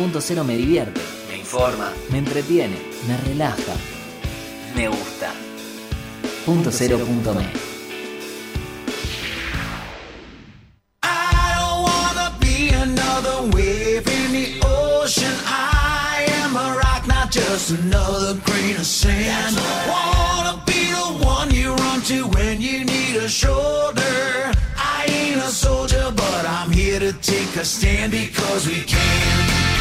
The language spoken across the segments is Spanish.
Punto cero me divierte, me informa, me entretiene, me relaja, me gusta. Punto cero punto me. Just another grain of sand. Wanna be the one you run to when you need a shoulder. I ain't a soldier, but I'm here to take a stand because we can.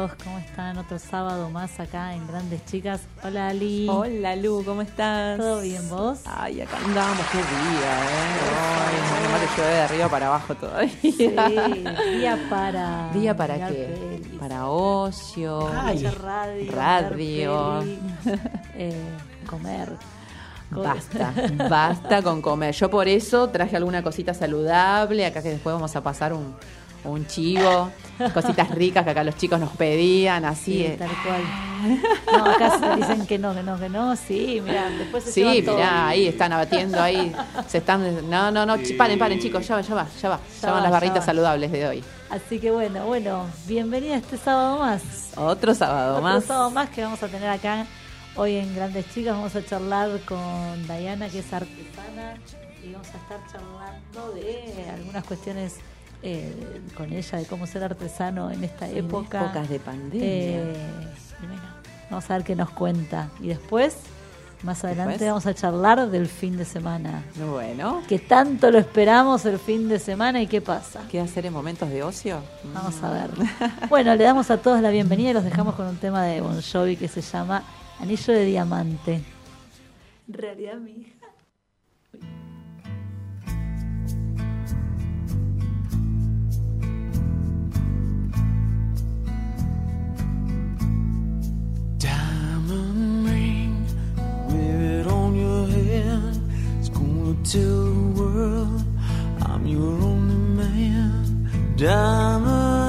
Todos, ¿cómo están? Otro sábado más acá en Grandes Chicas. Hola Ali. Hola Lu, ¿cómo estás? ¿Todo bien vos? Ay, acá andamos, qué día, ¿eh? Ay, menos mal que llueve de arriba para abajo todavía. Sí, día para... ¿Día para qué? pelis, Para ocio. escuchar radio, radio. eh, comer. Co- Basta, basta con comer. Yo por eso traje alguna cosita saludable, acá que después vamos a pasar un, un chivo, cositas ricas que acá los chicos nos pedían, así. Sí, eh. tal cual. No, acá se dicen que no, que no, que no. Sí, mira, después se Sí, mirá, ahí están abatiendo, ahí se están... No, no, no, chi- paren, paren chicos, ya va, ya va, ya va. Ya Ya van va, las barritas va. saludables de hoy. Así que bueno, bueno, bienvenida este sábado más. Otro sábado Otro más. sábado más que vamos a tener acá hoy en Grandes Chicas. Vamos a charlar con Dayana, que es artesana, y vamos a estar charlando de algunas cuestiones eh, con ella, de cómo ser artesano en esta En época. épocas de pandemia. Eh, bueno, vamos a ver qué nos cuenta. Y después, más adelante, Después. vamos a charlar del fin de semana. Bueno, Que tanto lo esperamos el fin de semana y qué pasa. ¿qué hacer en momentos de ocio? Vamos a ver. Bueno, le damos a todos la bienvenida y los dejamos con un tema de Bon Jovi que se llama Anillo de Diamante. En realidad, mi tell the world I'm your only man. Diamond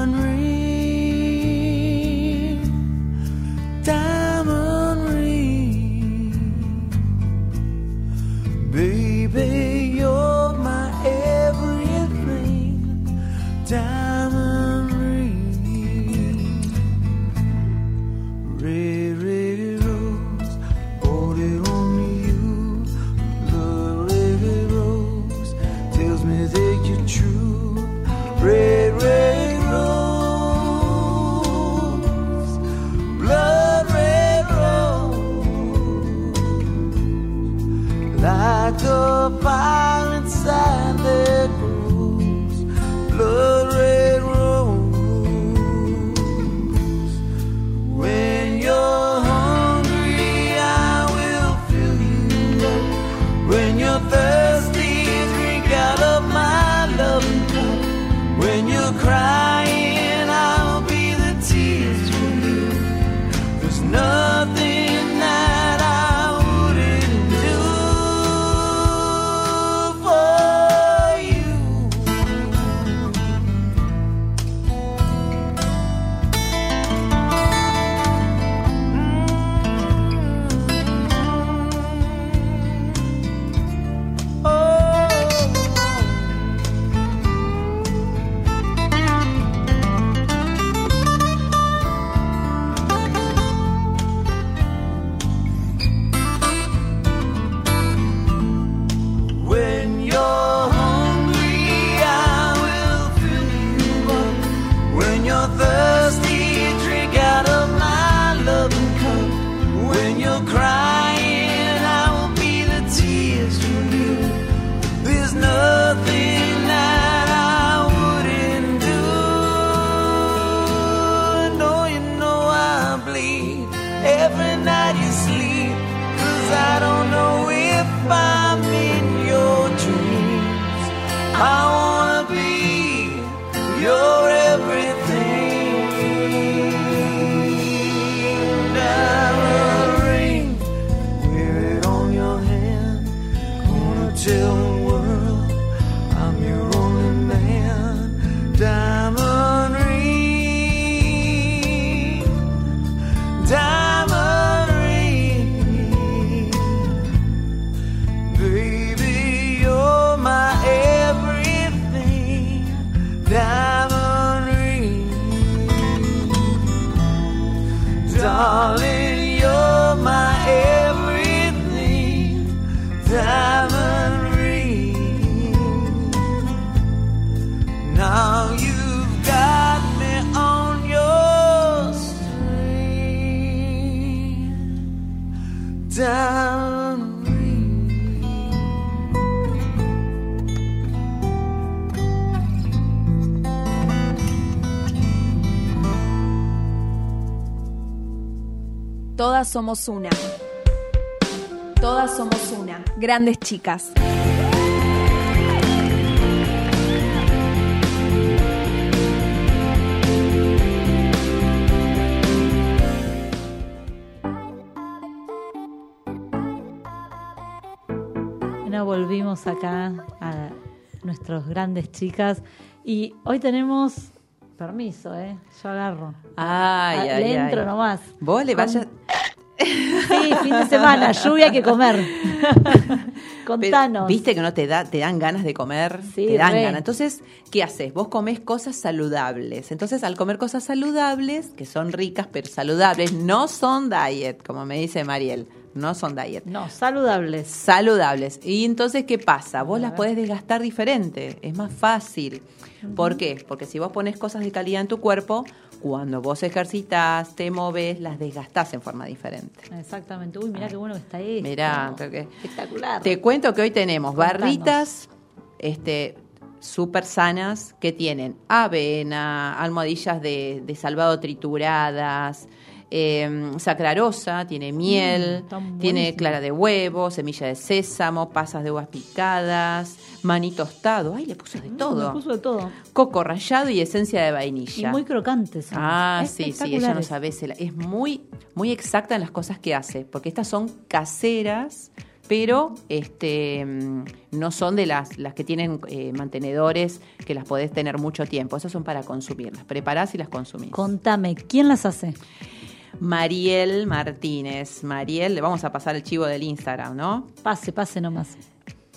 Todas somos una. Todas somos una. Grandes chicas. Bueno, volvimos acá a nuestros grandes chicas y hoy tenemos permiso, ¿eh? Yo agarro. Ay, Ah, ay, le ay. entro nomás. Vos le vayas. Sí, fin de semana, lluvia hay que comer. Pero, Contanos. Viste que no te da, te dan ganas de comer, Sí, te dan re. ganas. Entonces, ¿qué haces? Vos comés cosas saludables. Entonces, al comer cosas saludables, que son ricas pero saludables, no son diet, como me dice Mariel, no son diet. No, saludables. Saludables. Y entonces, ¿qué pasa? Vos las podés desgastar diferente, es más fácil. ¿Por qué? Porque si vos pones cosas de calidad en tu cuerpo, cuando vos ejercitas, te moves, las desgastás en forma diferente. Exactamente. Uy, mirá qué bueno que está esto. Mirá, creo que- espectacular. Te cuento que hoy tenemos Contanos. barritas este, súper sanas que tienen avena, almohadillas de, de salvado trituradas, eh, sacrarosa, tiene miel, Mm, están tiene clara de huevo, semilla de sésamo, pasas de uvas picadas, maní tostado, ay, le puso de Mm, todo, me puso de todo. coco rallado y esencia de Y vainilla. muy crocantes. son. Ah, sí, sí, ella no sabe. se la- Es muy, muy exacta en las cosas que hace, porque estas son caseras, pero este mm, no son de las, las que tienen eh, mantenedores que las podés tener mucho tiempo. Esas son para consumirlas. Preparás y las consumís. Contame, ¿quién las hace? Mariel Martínez. Mariel, le vamos a pasar el chivo del Instagram, ¿no? Pase, pase nomás.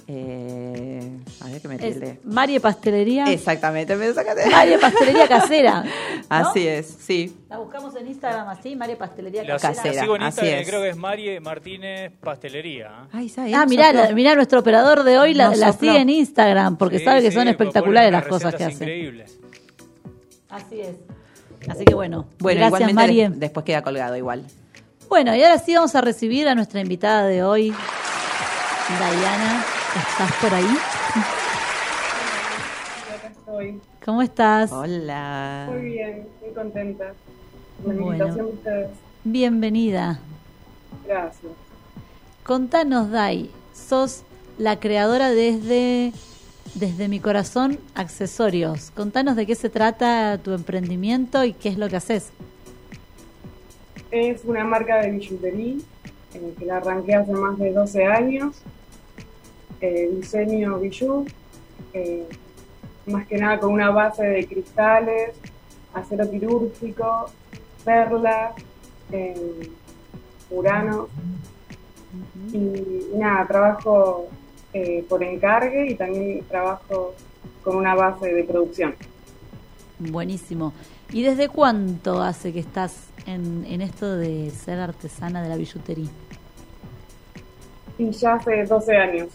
Eh, a ver que me tilde. Marie Pastelería. Exactamente, me sacaste. Marie Pastelería Casera. ¿no? Así es, sí. La buscamos en Instagram así, Marie Pastelería La, Casera. Casera, la sigo en así es. creo que es Marie Martínez Pastelería. Ay, ¿sabes? Ah, mirá, la- mirá, nuestro operador de hoy la, sigue en Instagram porque Sí, sabe que sí, son espectaculares las cosas que hace. increíbles. Así es. Así que bueno, Bueno, gracias igualmente Marie. des- después queda colgado igual. Bueno, y ahora sí vamos a recibir a nuestra invitada de hoy, Dayana. ¿Estás por ahí? Acá estoy. ¿Cómo estás? Hola. Muy bien, muy contenta. con La Bueno. de ustedes. Bienvenida. Gracias. Contanos, Day, sos la creadora desde, desde mi corazón accesorios. Contanos de qué se trata tu emprendimiento y qué es lo que haces. Es una marca de billutería eh, que la arranqué hace más de 12 años. Eh, diseño bijú, eh, más que nada con una base de cristales, acero quirúrgico, perlas, eh, urano. Y, y nada, trabajo eh, por encargue y también trabajo con una base de producción. Buenísimo. ¿Y desde cuánto hace que estás en, en esto de ser artesana de la billutería? Y ya hace 12 años.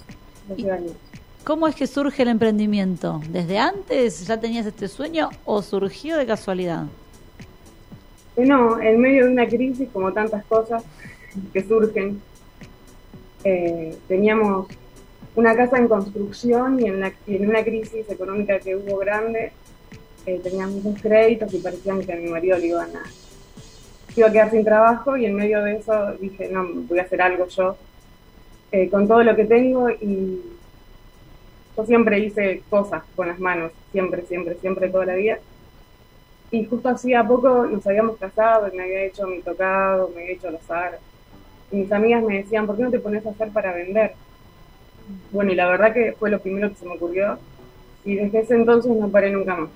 12 años. ¿Cómo es que surge el emprendimiento? ¿Desde antes ya tenías este sueño o surgió de casualidad? No, en medio de una crisis, como tantas cosas que surgen, eh, teníamos una casa en construcción y en, la- y en una crisis económica que hubo grande, eh, teníamos muchos créditos y parecían que a mi marido le iban a, iba a quedar sin trabajo y en medio de eso dije, no, voy a hacer algo yo eh, con todo lo que tengo y yo siempre hice cosas con las manos, siempre, siempre, siempre, toda la vida. Y justo hacía poco nos habíamos casado y me había hecho mi tocado, me había hecho los aros. Y mis amigas me decían, ¿por qué no te pones a hacer para vender? Bueno, y la verdad que fue lo primero que se me ocurrió. Y desde ese entonces no paré nunca más.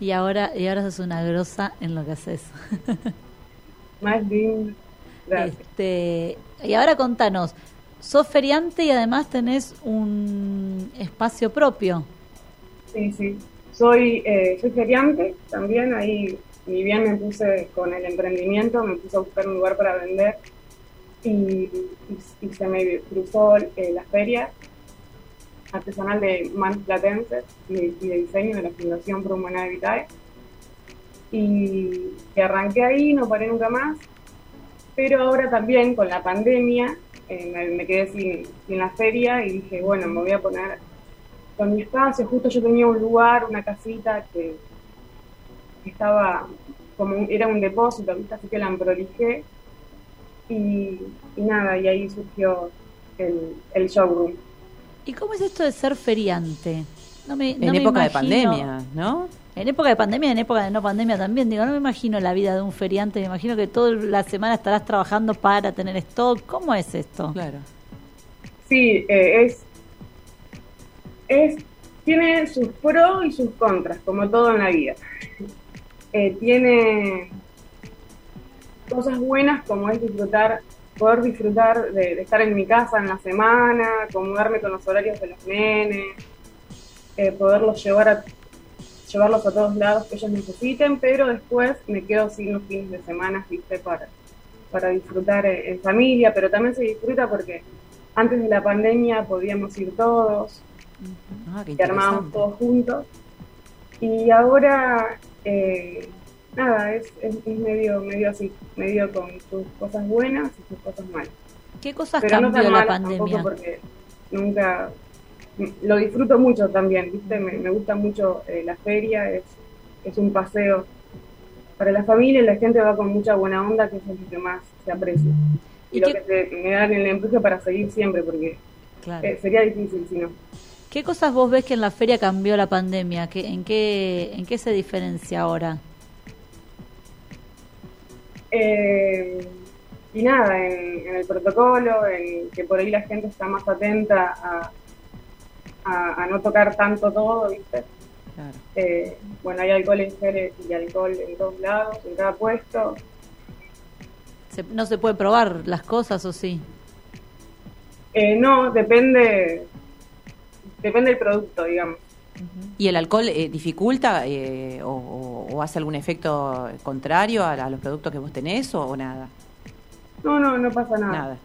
Y ahora, y ahora sos una grosa en lo que haces. Más bien, gracias. Este, y ahora contanos, sos feriante y además tenés un espacio propio. Sí, sí. Soy, eh, soy feriante también, ahí ni bien me puse con el emprendimiento, me puse a buscar un lugar para vender y, se me cruzó eh, la feria artesanal de manos platenses y, de diseño de la Fundación Pro Humanidad Vitae. Y, y arranqué ahí, no paré nunca más. Pero ahora también con la pandemia eh, me, me quedé sin, sin la feria y dije, bueno, me voy a poner con mi espacio. Justo yo tenía un lugar, una casita que, estaba como un- era un depósito, ¿viste? así que la prolijé y, y nada, y ahí surgió el, el showroom. ¿Y cómo es esto de ser feriante? No me, no en me época de pandemia, ¿no? En época de pandemia, en época de no pandemia también. Digo, no me imagino la vida de un feriante. Me imagino que toda la semana estarás trabajando para tener stock. ¿Cómo es esto? Claro. Sí, eh, es, es, tiene sus pros y sus contras, como todo en la vida. Eh, tiene cosas buenas como es disfrutar, poder disfrutar de, de estar en mi casa en la semana, acomodarme con los horarios de los nenes, eh, poderlos llevar a, llevarlos a todos lados que ellos necesiten, pero después me quedo sin los fines de semana, viste, para, para disfrutar eh, en familia, pero también se disfruta porque antes de la pandemia podíamos ir todos, Ah, armábamos todos juntos. Y ahora, eh, nada, es, es, es medio, medio así, medio con sus cosas buenas y sus cosas malas. ¿Qué cosas Pero no cambió tan la malas pandemia? tampoco porque nunca, lo disfruto mucho también, ¿viste? Me, me gusta mucho eh, la feria, es, es un paseo para la familia y la gente va con mucha buena onda, que eso es lo que más se aprecia. Y, ¿Y lo que te- me da el empuje para seguir siempre, porque Claro. eh, sería difícil si no. ¿Qué cosas vos ves que en la feria cambió la pandemia? ¿Qué, en, qué, ¿En qué se diferencia ahora? Eh, y nada, en, en el protocolo, en que por ahí la gente está más atenta a, a, a no tocar tanto todo, ¿viste? Claro. Eh, bueno, hay alcohol en gel y alcohol en todos lados, en cada puesto. Se- ¿No se puede probar las cosas o sí? Eh, no, depende, depende del producto, digamos. ¿Y el alcohol eh, dificulta eh, o, o- o hace algún efecto contrario a, a los productos que vos tenés o, o nada? No, no, no pasa nada. Nada.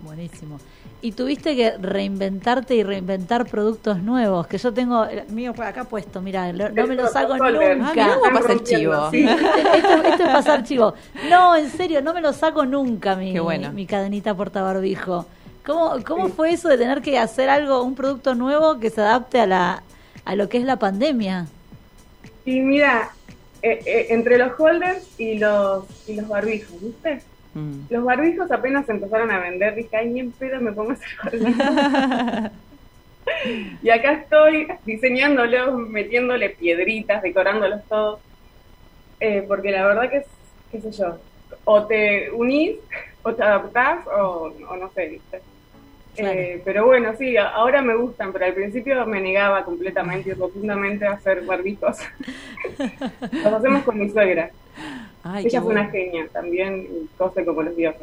Buenísimo. Y tuviste que reinventarte y reinventar productos nuevos, que yo tengo el mío por acá puesto, mira, no me lo saco nunca. Ah, mirá cómo Están pasa el rompiendo. chivo. Sí, este- este es pasar chivo. No, en serio, no me lo saco nunca mi, bueno. mi cadenita portabarbijo. ¿Cómo, ¿Cómo fue eso de tener que hacer algo, un producto nuevo que se adapte a la a lo que es la pandemia? Y mira, eh, eh, entre los holders y los, y los barbijos, ¿viste? Mm. Los barbijos apenas empezaron a vender, dije, ay, ni en pedo me pongo a hacer y acá estoy diseñándolos, metiéndole piedritas, decorándolos todos. Eh, porque la verdad que es, qué sé yo, o te unís, o te adaptás, o, o no sé, ¿viste? Claro. Eh, pero bueno, sí, ahora me gustan, pero al principio me negaba completamente y rotundamente a hacer barbijos. Los hacemos con mi suegra. Ay, Ella es una genia también, cose como los dioses.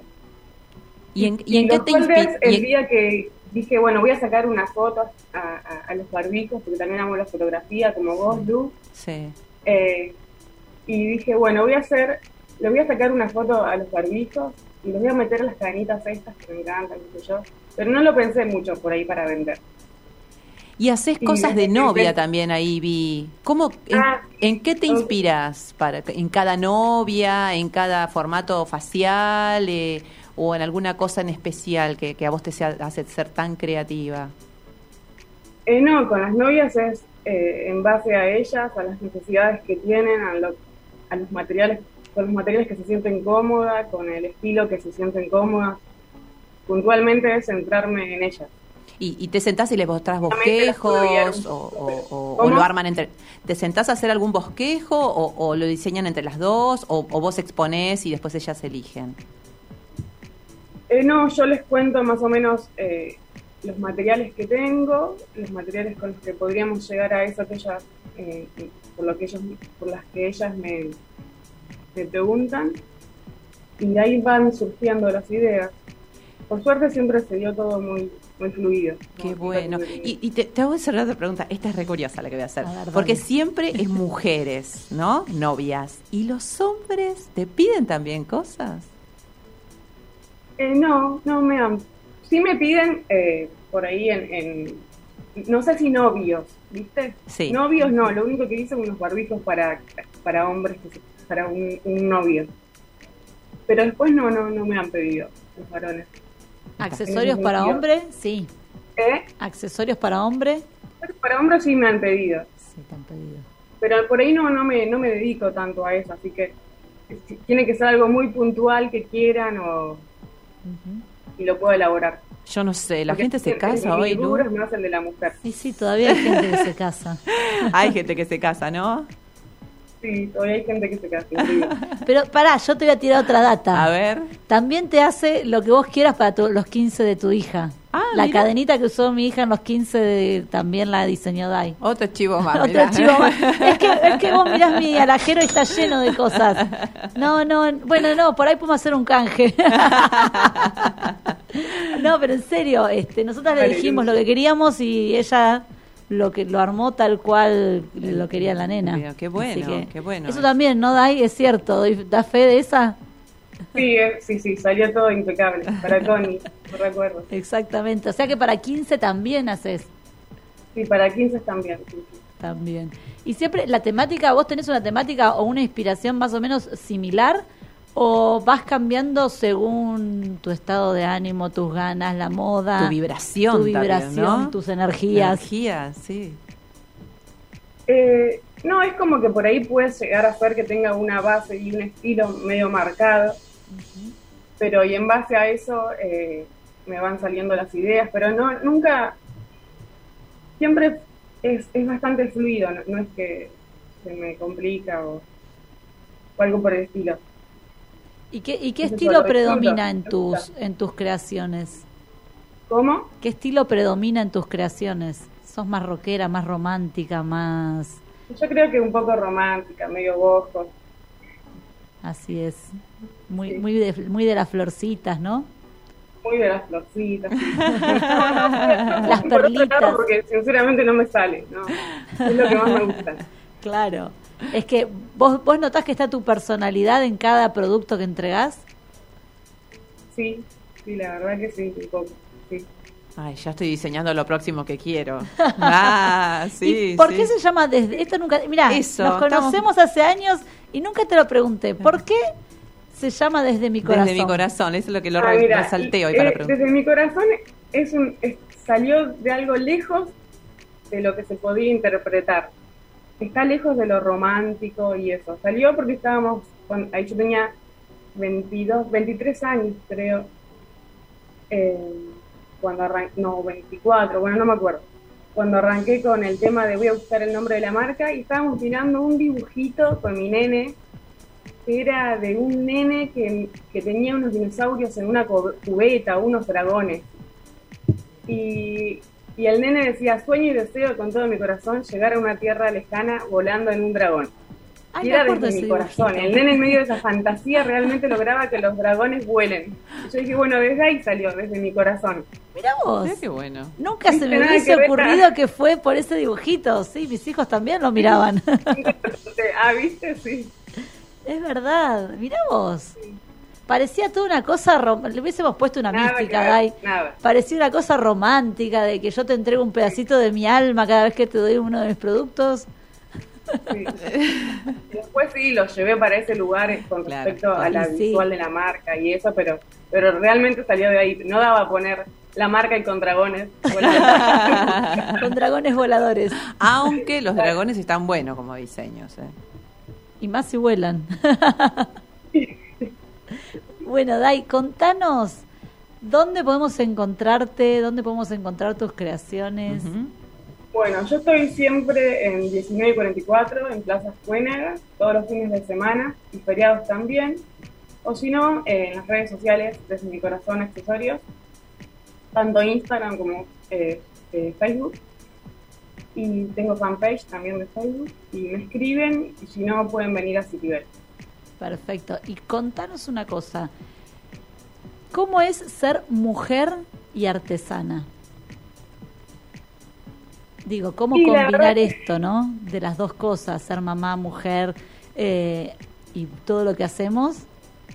¿Y en, y en qué te inspira? El día que dije, bueno, voy a sacar unas fotos a, a- a los barbijos, porque también amo la fotografía, como vos, Lu. Sí. Eh, y dije, bueno, voy a hacer, le voy a sacar una foto a los barbijos y les voy a meter las cadenitas estas que me encantan, qué sé yo. Pero no lo pensé mucho por ahí para vender. Y haces cosas de novia también ahí, Vi. ¿Cómo, en, Ah, en qué te inspiras? Para, ¿En cada novia? ¿En cada formato facial? eh, ¿O en alguna cosa en especial que, que a vos te sea- hace ser tan creativa? Eh, no, con las novias es eh, en base a ellas, a las necesidades que tienen, a, lo- a los materiales, con los materiales que se sienten cómodas, con el estilo que se sienten cómodas. Puntualmente es centrarme en ellas. ¿Y, y te sentás y les mostrás bosquejos o, lo arman entre... ¿Te sentás a hacer algún bosquejo o, o lo diseñan entre las dos o, o vos exponés y después ellas eligen? Eh, no, yo les cuento más o menos eh, los materiales que tengo, los materiales con los que podríamos llegar a eso que ellas, eh, por lo que ellos, por las que ellas me, me preguntan, y de ahí van surgiendo las ideas. Por suerte siempre se dio todo muy, muy fluido. Qué bueno. Y, y te, te hago cerrar otra pregunta. Esta es re curiosa la que voy a hacer. A ver, Porque siempre es mujeres, ¿no? Novias. ¿Y los hombres te piden también cosas? Eh, no, no me dan. Sí me piden eh, por ahí en, en- no sé si novios, ¿viste? Sí. Novios no, lo único que hice son unos barbijos para, para hombres, que se- para un, un novio. Pero después no, no, no me han pedido los varones. Accesorios para hombre, sí. ¿Eh? Accesorios para hombre, Para hombres sí me han pedido. sí, te han pedido. Pero por ahí no, no, me, no me dedico tanto a eso, así que tiene que ser algo muy puntual que quieran o, y lo puedo elaborar. Yo no sé, la Porque gente se casa hoy, ¿no? el de la mujer. Y sí, todavía hay gente que se casa. Hay gente que se casa, ¿no? Sí, todavía hay gente que se casa. increíble. Pero pará, yo te voy a tirar otra data. A ver. También te hace lo que vos quieras para tu- los 15 de tu hija. Ah, la mira. cadenita que usó mi hija en los 15 de- también la diseñó Dai. Otro chivo más. Otro chivo más. Es que, es que vos mirás mi alajero y está lleno de cosas. No, no, bueno, no, por ahí podemos hacer un canje. No, pero en serio, este, nosotros le dijimos lo que queríamos y ella lo que lo armó tal cual lo quería la nena. Qué bueno, que qué bueno Eso también, ¿no, Dai? Es cierto. ¿Da fe de esa? Sí, eh, sí, sí, salió todo impecable. Para Connie, no recuerdo. Exactamente. O sea que para 15 también haces. Sí, para 15 también. sí, sí. También. Y siempre la temática, vos tenés una temática o una inspiración más o menos similar o vas cambiando según tu estado de ánimo, tus ganas, la moda, Tu vibración tu también, vibración, ¿no? tus energías. Energías, sí. Eh, no, es como que por ahí puede llegar a ser que tenga una base y un estilo medio marcado, pero y en base a eso eh, me van saliendo las ideas, pero no nunca, siempre es, es bastante fluido, no, no es que se me complica o, o algo por el estilo. ¿Y qué, y qué estilo predomina en tus en tus creaciones? ¿Cómo? ¿Qué estilo predomina en tus creaciones? ¿Sos más rockera, más romántica, más Yo creo que un poco romántica, medio bojo. así es? Muy Sí. muy de, muy de las florcitas, ¿no? Muy de las florcitas. Las Por otro lado, porque sinceramente no me sale, ¿no? Es lo que más me gusta. Claro. Es que vos vos notás que está tu personalidad en cada producto que entregás. Sí, sí, la verdad que sí, un poco. Sí. Ay, ya estoy diseñando lo próximo que quiero. Ah, sí. ¿Y por sí. qué se llama desde esto nunca? Mira, Eso, nos conocemos hace años y nunca te lo pregunté. ¿Por qué se llama desde mi corazón? Desde mi corazón, eso es lo que lo Ah, mira, resalté hoy eh, para preguntar. Desde mi corazón es un, es- salió de algo lejos de lo que se podía interpretar. Está lejos de lo romántico y eso. Salió porque estábamos, con, ahí yo tenía 22, 23 años creo, eh, cuando arranqué, no, 24, bueno, no me acuerdo. Cuando arranqué con el tema de voy a buscar el nombre de la marca y estábamos mirando un dibujito con mi nene que era de un nene que, que tenía unos dinosaurios en una cubeta, unos dragones. Y, y el nene decía, sueño y deseo con todo mi corazón llegar a una tierra lejana volando en un dragón. Ay, y era desde mi corazón. dibujito. El nene en medio de esa fantasía realmente lograba que los dragones vuelen. Y yo dije, bueno, desde ahí salió, desde mi corazón. Mirá vos. Mirá qué bueno. Nunca se me hubiese que ocurrido que fue por ese dibujito. Sí, mis hijos también lo miraban. ah, ¿viste? Sí. es verdad. Mirá vos. Parecía toda una cosa. rom- Le hubiésemos puesto una Nada mística, ver, Dai. nada. Parecía una cosa romántica de que yo te entrego un pedacito de mi alma cada vez que te doy uno de mis productos. Sí. Después sí, lo llevé para ese lugar con Claro, respecto a la. Sí. visual de la marca y eso, pero pero realmente salió de ahí. No daba a poner la marca y con dragones. Bueno, Con dragones voladores. Aunque los dragones están buenos como diseños. ¿eh? Y más si vuelan. Bueno, Dai, contanos dónde podemos encontrarte, dónde podemos encontrar tus creaciones. Bueno, yo estoy siempre en 19 y 44 en Plaza Fuénaga, todos los fines de semana y feriados también. O si no, eh, en las redes sociales, desde mi corazón accesorios, tanto Instagram como eh, eh, Facebook. Y tengo fanpage también de Facebook. Y me escriben, y si no, pueden venir a Citibel. Perfecto. Y contanos una cosa. ¿Cómo es ser mujer y artesana? Digo, ¿cómo Sí, combinar esto, no? De las dos cosas, ser mamá, mujer eh, y todo lo que hacemos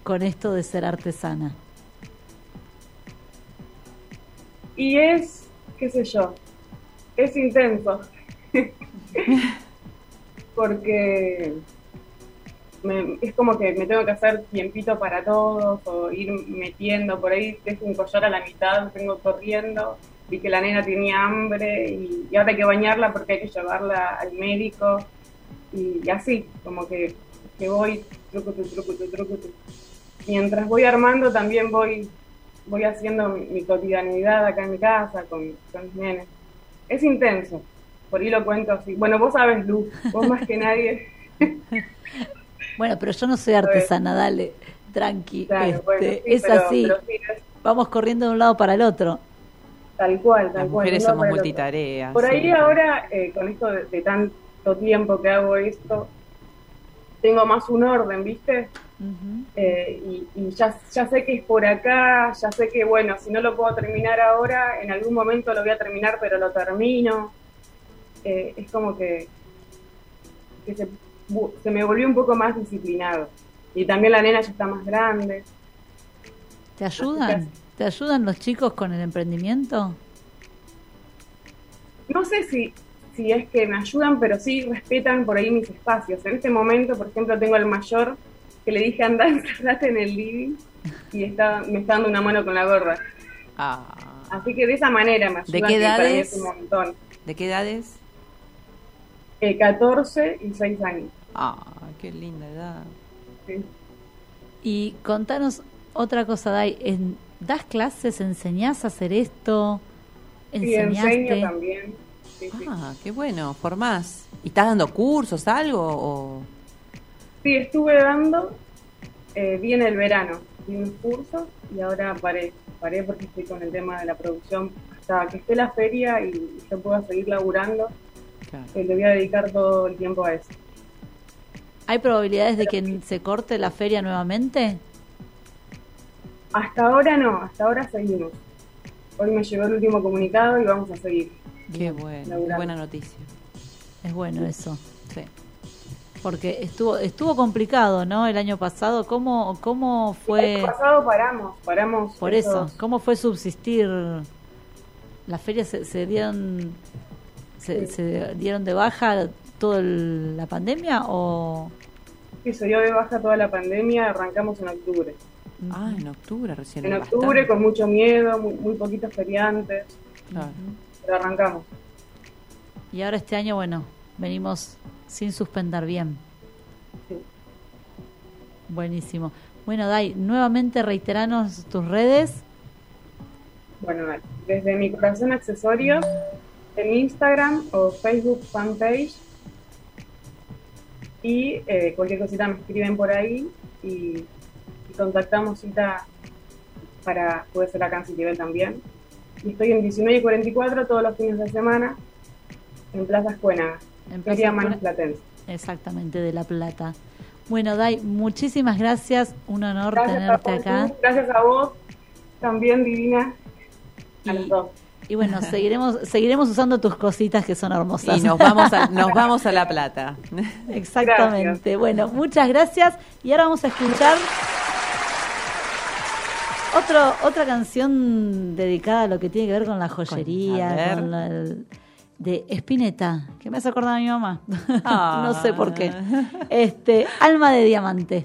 con esto de ser artesana. Y es, qué sé yo, es intenso. Porque me- es como que me tengo que hacer tiempito para todos o ir metiendo por ahí, dejo un collar a la mitad, vengo corriendo, vi que la nena tenía hambre y, y ahora hay que bañarla porque hay que llevarla al médico y, y así, como que, que voy truco, truco, truco. Mientras voy armando también voy voy haciendo mi, cotidianidad acá en mi casa con, con mis nenes. Es intenso, por ahí lo cuento así. Bueno, vos sabes, Lu, vos más que nadie. Bueno, pero yo no soy artesana, dale, tranqui. Claro, este, bueno, sí, es pero- así, pero sí, es vamos corriendo de un lado para el otro. tal cual, tal Las cual. mujeres somos multitareas. Por ahí sí. ahora, eh, con esto de, de tanto tiempo que hago esto, tengo más un orden, ¿viste? Eh, y y ya, ya sé que es por acá, ya sé que, bueno, si no lo puedo terminar ahora, en algún momento lo voy a terminar, pero lo termino. Eh, es como que, que se, se me volvió un poco más disciplinado. Y también la nena ya está más grande. ¿Te ayudan? ¿Te ayudan los chicos con el emprendimiento? No sé si, si es que me ayudan, pero sí respetan por ahí mis espacios. En este momento, por ejemplo, tengo al mayor que le dije anda, encerrate en el living y está, me está dando una mano con la gorra. Ah, Así que de esa manera me ¿De ayudan. qué para mí edades? es un montón. ¿De qué edades? Eh, 14 y 6 años. Ah, qué linda edad. sí. Y contanos otra cosa, Dai. ¿En- ¿Das clases? ¿Enseñás a hacer esto? Y enseño también. Sí, sí. Ah, qué bueno, formás. ¿Y estás dando cursos, algo? O... Sí, estuve dando, eh, vi en el verano, vi unos cursos y ahora paré. Paré porque estoy con el tema de la producción. Hasta que esté la feria y yo pueda seguir laburando, Claro. le voy a dedicar todo el tiempo a eso. ¿Hay probabilidades de que se corte la feria nuevamente? Hasta ahora no, hasta ahora seguimos. Hoy me llegó el último comunicado y vamos a seguir. Qué bueno, laburando. buena noticia. Es bueno eso. Sí. Porque estuvo estuvo complicado, ¿no? El año pasado. ¿Cómo, cómo El fue? año pasado paramos, paramos. Por eso, ¿cómo fue subsistir? ¿Las ferias se, se dieron se, Sí. se dieron de baja toda el- la pandemia o Sí, se dio de baja toda la pandemia, arrancamos en octubre. Ah, en octubre recién. En octubre bastante. con mucho miedo, muy, muy poquitos feriantes, Claro. pero arrancamos. y ahora este año bueno venimos sin suspender bien Sí. buenísimo bueno Dai nuevamente reiteranos tus redes Bueno, desde mi corazón accesorios, en Instagram o Facebook fanpage. Y eh, cualquier cosita me escriben por ahí y, y contactamos cita para, puede ser acá en Citibel también. Y estoy en 19 y 44 todos los fines de semana en Plaza Escuénaga, En Feria. Manos Platense. exactamente de La Plata bueno Dai muchísimas gracias un honor Gracias a, tenerte vos, acá gracias a vos, también divina, a Y- los dos. Y bueno seguiremos seguiremos usando tus cositas que son hermosas Y nos vamos a, nos vamos a La Plata. Exactamente. Bueno, muchas gracias. Y ahora vamos a escuchar otro, otra canción dedicada a lo que tiene que ver con la joyería, con la- el- de Spinetta, que me hace acordar a mi mamá. Ah. no sé por qué. Este, Alma de Diamante.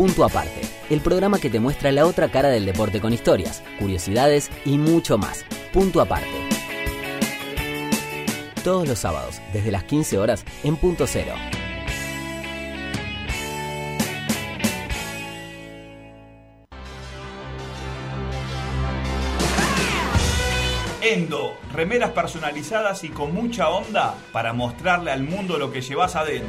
Punto Aparte, el programa que te muestra la otra cara del deporte con historias, curiosidades y mucho más. Punto Aparte. Todos los sábados, desde las 15 horas, en Punto Cero. Endo, remeras personalizadas y con mucha onda para mostrarle al mundo lo que llevas adentro.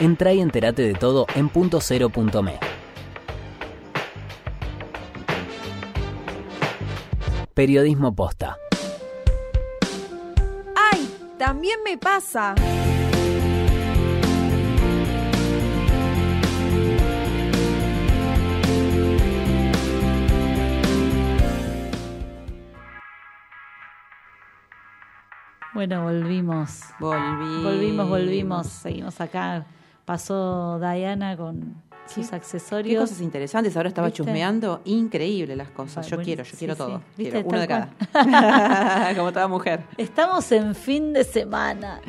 Entra y entérate de todo en punto cero punto me. Periodismo posta. ¡Ay! También me pasa. Bueno, volvimos. Volvimos, volvimos. Seguimos acá. Pasó Diana con sus Qué accesorios. cosas interesantes. Ahora estaba ¿Viste? chusmeando. Increíble las cosas. Ay, Yo bueno, quiero, yo sí, quiero sí. todo. ¿Viste? Quiero uno de cada. Como toda mujer. Estamos en fin de semana.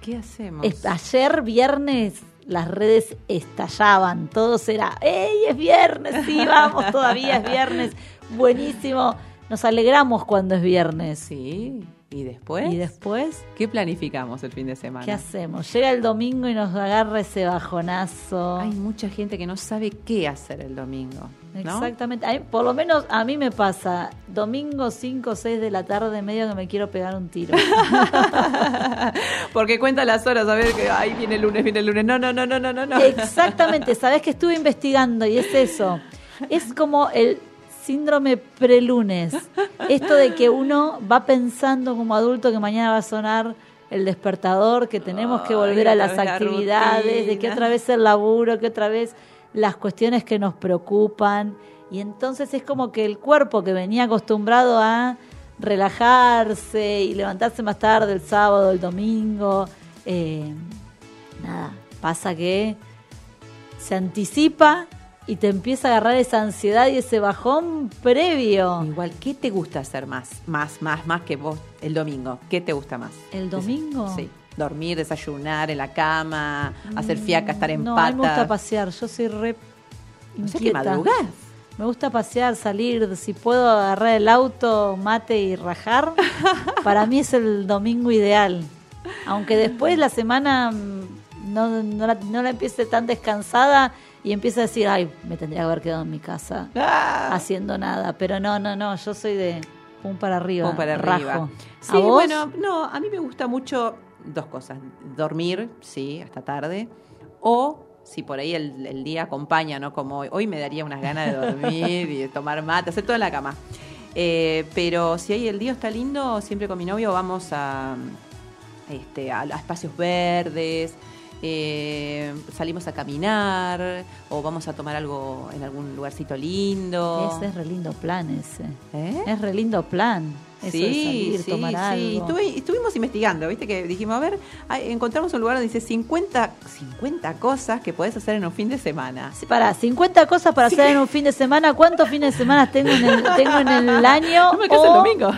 ¿Qué hacemos? Es- ayer viernes las redes estallaban, todo era, ¡ey, es viernes! Sí, vamos, todavía es viernes. Buenísimo. Nos alegramos cuando es viernes. Sí. ¿Y después? Y después, ¿Qué planificamos el fin de semana? ¿qué hacemos? Llega el domingo y nos agarra ese bajonazo. Hay mucha gente que no sabe qué hacer el domingo. ¿no? Exactamente. Por lo menos a mí me pasa, domingo 5 o 6 de la tarde, medio que me quiero pegar un tiro. Porque cuenta las horas, a ver que ahí viene el lunes, viene el lunes. No, no, no, no, no, no, no. Exactamente, sabes que estuve investigando y es eso. Es como el síndrome prelunes. Esto de que uno va pensando como adulto que mañana va a sonar el despertador, que tenemos que volver a las la actividades, de que otra vez el laburo, que otra vez las cuestiones que nos preocupan. Y entonces es como que el cuerpo que venía acostumbrado a relajarse y levantarse más tarde el sábado, el domingo, eh, nada, pasa que se anticipa y te empieza a agarrar esa ansiedad y ese bajón previo. Igual, ¿qué te gusta hacer más? Más, más, más que vos el domingo. ¿Qué te gusta más? ¿El domingo? Sí. Dormir, desayunar en la cama, hacer fiaca, estar en no, pata. a mí me gusta pasear, yo soy re O sea que inquieta. madrugás. Me gusta pasear, salir, si puedo agarrar el auto, mate y rajar, para mí es el domingo ideal. Aunque después la semana mm, no, no, la, no la empiece tan descansada y empiece a decir, ay, me tendría que haber quedado en mi casa Ah. haciendo nada. Pero no, no, no, yo soy de pum para arriba. Pum para rajo. arriba. ¿A Sí, vos? bueno, no, a mí me gusta mucho dos cosas. Dormir, sí, hasta tarde. O si por ahí el, el día acompaña, ¿no? Como hoy, hoy me daría unas ganas de dormir y de tomar mate, hacer todo en la cama. Eh, pero si ahí el día está lindo, siempre con mi novio vamos a, este, a, a espacios verdes. Eh, salimos a caminar o vamos a tomar algo en algún lugarcito lindo. Ese es re lindo plan ese. ¿Eh? Es re lindo plan. Eso de salir, tomar algo. Estuve- estuvimos investigando, viste que dijimos, a ver, encontramos un lugar donde dice 50, 50 cosas que podés hacer en un fin de semana. Sí, Para, 50 cosas para hacer en un fin de semana. ¿Cuántos fines de semana tengo en el, tengo en el año? No me alcanza el domingo.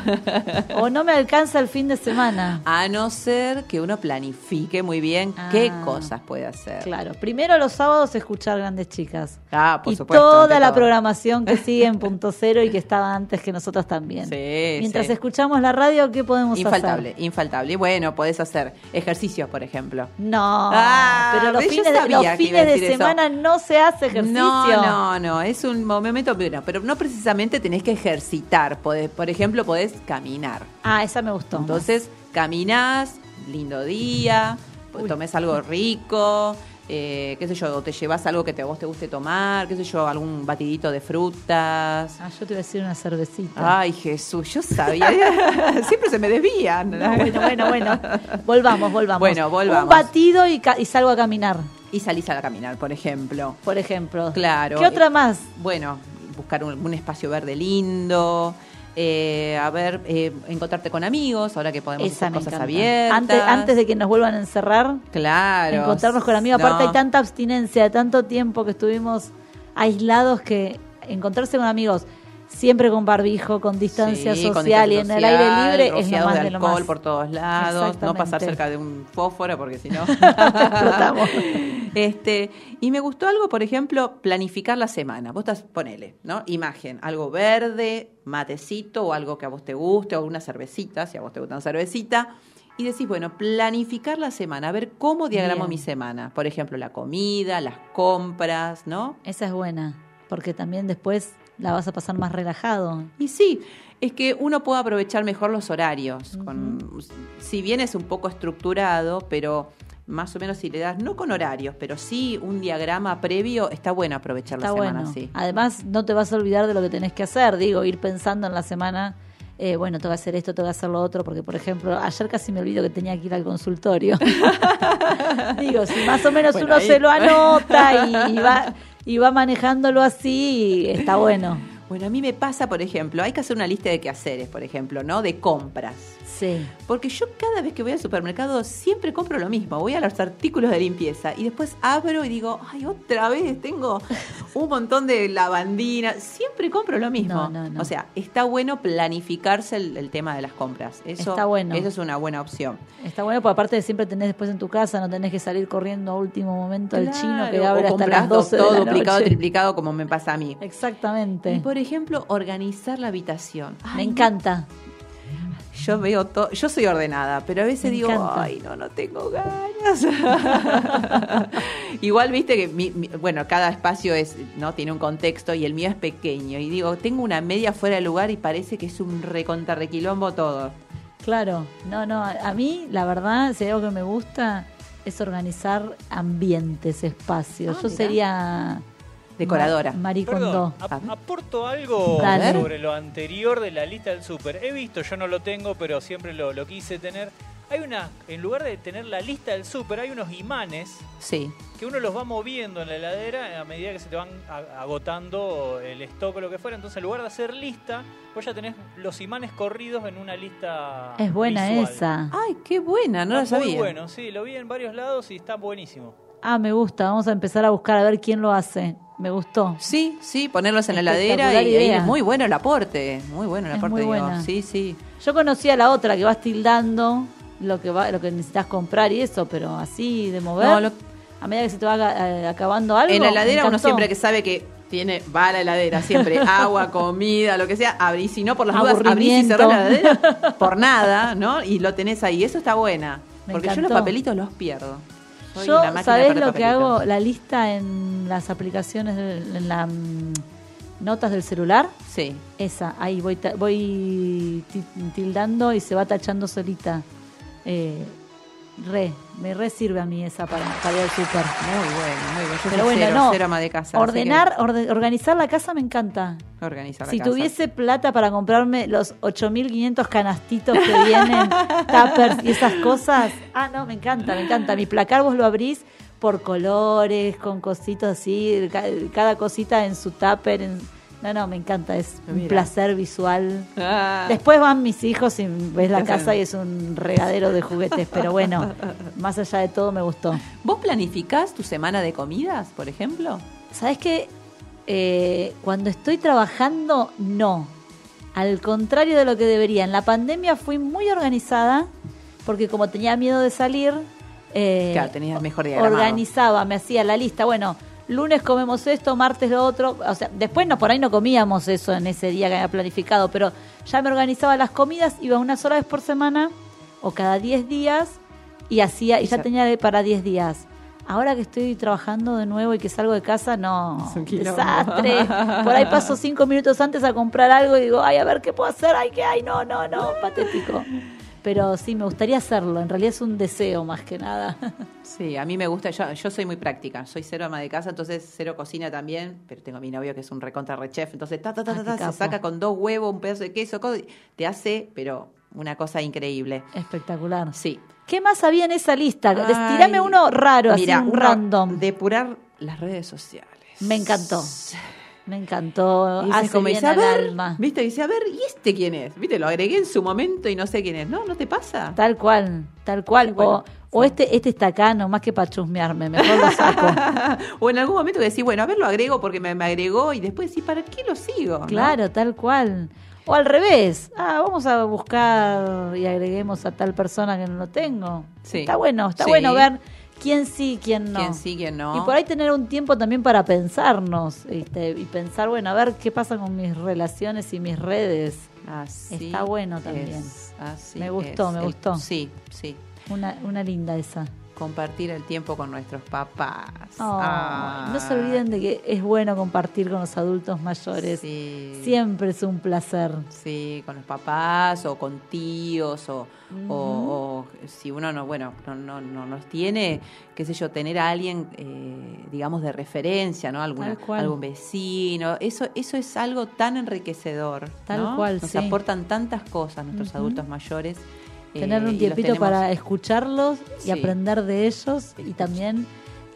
o no me alcanza el fin de semana. A no ser que uno planifique muy bien qué Ah. cosas puede hacer. Claro, primero los sábados escuchar Grandes Chicas. Ah, por y supuesto. toda la todo. programación que sigue en Punto Cero y que estaba antes que nosotros también. Sí, Mientras sí. Escuchamos la radio, ¿qué podemos Infaltable, hacer? infaltable. Y bueno, podés hacer ejercicios, por ejemplo. No, Ah, pero los fines, de, los fines eso. semana no se hace ejercicio. No, no, no, es un momento, bueno, pero no precisamente tenés que ejercitar. Podés, por ejemplo, podés caminar. Ah, esa me gustó. Entonces, caminás, lindo día, pues, Uy. tomes algo rico, eh, qué sé yo, o te llevas algo que te, a vos te guste tomar, qué sé yo, algún batidito de frutas. Ah, yo te iba a decir una cervecita. Ay, Jesús, yo sabía. Siempre se me desvían. No, bueno, bueno, bueno. Volvamos, volvamos. Bueno, volvamos. Un batido y, y salgo a caminar, Y salís a caminar, por ejemplo. por ejemplo. Claro. ¿Qué otra más? Bueno, buscar un, un espacio verde lindo. Eh, a ver, eh, encontrarte con amigos, ahora que podemos Esa hacer cosas encanta. abiertas. Antes, antes de que nos vuelvan a encerrar, Claro. encontrarnos con amigos. Aparte hay tanta abstinencia, tanto tiempo que estuvimos aislados que encontrarse con amigos siempre con barbijo, con distancia Sí, con social distancia y en el aire libre es lo más de de lo alcohol más. por todos lados, no pasar cerca de un fósforo porque si no Explotamos. este, y me gustó algo, por ejemplo, planificar la semana. Vos estás, ponele, ¿no? Imagen, algo verde, matecito o algo que a vos te guste o una cervecita, si a vos te gusta una cervecita. Y decís, bueno, planificar la semana, a ver cómo diagramo Bien. mi semana. Por ejemplo, la comida, las compras, ¿no? Esa es buena, porque también después la vas a pasar más relajado. Y sí, es que uno puede aprovechar mejor los horarios. con, si bien es un poco estructurado, pero más o menos si le das, no con horarios, pero sí un diagrama previo, está bueno aprovechar Está la semana bueno. así. Además, no te vas a olvidar de lo que tenés que hacer. Digo, ir pensando en la semana, eh, bueno, tengo que hacer esto, tengo que hacer lo otro, porque, por ejemplo, ayer casi me olvido que tenía que ir al consultorio. Digo, si más o menos Bueno, uno ahí- se lo anota y, y va, y va manejándolo así, está bueno. Bueno, a mí me pasa, por ejemplo, hay que hacer una lista de quehaceres, por ejemplo, ¿no? De compras. Sí. Porque yo cada vez que voy al supermercado siempre compro lo mismo. Voy a los artículos de limpieza y después abro y digo, ay, otra vez tengo un montón de lavandina. Siempre compro lo mismo. No, no, no. O sea, está bueno planificarse el, el tema de las compras. Eso, Está bueno. Eso es una buena opción. Está bueno, porque aparte de siempre tenés después en tu casa, no tenés que salir corriendo a último momento al chino que abre hasta las 12 de todo la duplicado, noche. triplicado, como me pasa a mí. Exactamente. Y por ejemplo, organizar la habitación. Me Ay, encanta. Yo veo todo, yo soy ordenada, pero a veces Me digo, encanta. ay, no, no tengo ganas. Igual viste que, mi- mi- bueno, cada espacio es, no tiene un contexto y el mío es pequeño. Y digo, tengo una media fuera de lugar y parece que es un recontarrequilombo todo. Claro. No, no. A, a mí, la verdad, si hay algo que me gusta es organizar ambientes, espacios. Ah, Yo mirá. sería Decoradora. Ma- Maricondo. Perdón, ap- aporto algo Dale. sobre lo anterior de la lista del súper. He visto, yo no lo tengo, pero siempre lo, lo quise tener. Hay una, en lugar de tener la lista del súper, hay unos imanes Sí. que uno los va moviendo en la heladera a medida que se te van a- agotando el stock o lo que fuera. Entonces, en lugar de hacer lista, vos ya tenés los imanes corridos en una lista. Es buena visual. esa. Ay, qué buena, no Está la Muy sabía. bueno, sí, lo vi en varios lados y está buenísimo. Ah, me gusta. Vamos a empezar a buscar a ver quién lo hace. Me gustó. Sí, sí, ponerlos en la heladera y idea. es muy bueno el aporte, muy bueno el Es aporte. muy digo. buena. Sí, sí. Yo conocía la otra que vas tildando lo que va, lo que necesitas comprar y eso, pero así de mover. No, lo- A medida que se te va eh, acabando algo. En la heladera uno siempre que sabe que tiene, va a la heladera siempre, agua, comida, lo que sea, abrís, si no por las dudas, abrís y cerrás la heladera por nada, ¿no? Y lo tenés ahí, eso está buena. Me porque yo los papelitos los pierdo. Soy Yo, una ¿sabés lo que hago? La lista en las aplicaciones, en las notas del celular. Sí. Esa, ahí voy, voy ti- tildando y se va tachando solita. Eh, re, me re sirve a mí esa para, para ir al súper. Muy bueno, muy bueno. Yo Pero soy bueno, cero, no. cero ama de casa. Ordenar, orde- organizar la casa me encanta. que organizar la Si casa. tuviese plata para comprarme los 8.500 canastitos que vienen, tuppers y esas cosas, ah, no, me encanta, me encanta. Mi placar vos lo abrís por colores, con cositos así, ca- cada cosita en su tupper. en- no, no, me encanta, es un placer visual. Ah. Después van mis hijos y ves la casa y es un regadero de juguetes, pero bueno, más allá de todo me gustó. ¿Vos planificás tu semana de comidas, por ejemplo? ¿Sabes qué? Eh, cuando estoy trabajando, no. Al contrario de lo que debería. En la pandemia fui muy organizada, porque como tenía miedo de salir, eh, Claro, tenías mejor organizaba, me hacía la lista. Bueno, lunes comemos esto, martes lo otro. O sea, después no, por ahí no comíamos eso en ese día que había planificado, pero ya me organizaba las comidas, iba una sola vez por semana o cada 10 días y hacía y ya tenía para 10 días. Ahora que estoy trabajando de nuevo y que salgo de casa, no, Es un quilombo. desastre. Por ahí paso cinco minutos antes a comprar algo y digo, ay, a ver qué puedo hacer, ay, qué hay, no, no, no, patético. Pero sí, me gustaría hacerlo. En realidad es un deseo más que nada. Sí, a mí me gusta, yo, yo soy muy práctica, soy cero ama de casa, entonces cero cocina también, pero tengo a mi novio que es un recontra rechef, entonces ta, ta, ta, Ah, ta, se saca con dos huevos, un pedazo de queso, te hace, pero una cosa increíble. Espectacular. Sí. ¿Qué más había en esa lista? Ay, Tirame uno raro, Mira, así un random. Depurar las redes sociales. Me encantó. Me encantó. Y Hace como, bien dice, a al ver, alma. viste, dice, a ver, ¿y este quién es? Viste, lo agregué en su momento y no sé quién es. No, ¿no te pasa? Tal cual, tal cual. Sí, bueno, o o este, este está acá, nomás que para chusmearme. Mejor lo saco. o en algún momento que decís, bueno, a ver, lo agrego porque me, me agregó y después decís, ¿para qué lo sigo? ¿no? Claro, tal cual. O al revés. Ah, vamos a buscar y agreguemos a tal persona que no lo tengo. Sí. Está bueno, está bueno ver quién sí, quién no. ¿Quién sí, quién no? Y por ahí tener un tiempo también para pensarnos ¿viste? y pensar, bueno, a ver qué pasa con mis relaciones y mis redes. Así Está bueno también. es, así Me gustó, es. me El- gustó. sí, sí. Una, una linda esa. Compartir el tiempo con nuestros papás. Oh, Ah, no se olviden de que es bueno compartir con los adultos mayores. Sí. Siempre es un placer. Sí, con los papás o con tíos o, o- o si uno no, bueno, no, no, no nos tiene, qué sé yo, tener a alguien, eh, digamos, de referencia, ¿no? Alguna, algún vecino. Eso, eso es algo tan enriquecedor. Tal ¿no? cual, Nos sí. aportan tantas cosas nuestros adultos mayores. Eh, Tener un los tiempito para escucharlos y Sí. aprender de ellos y también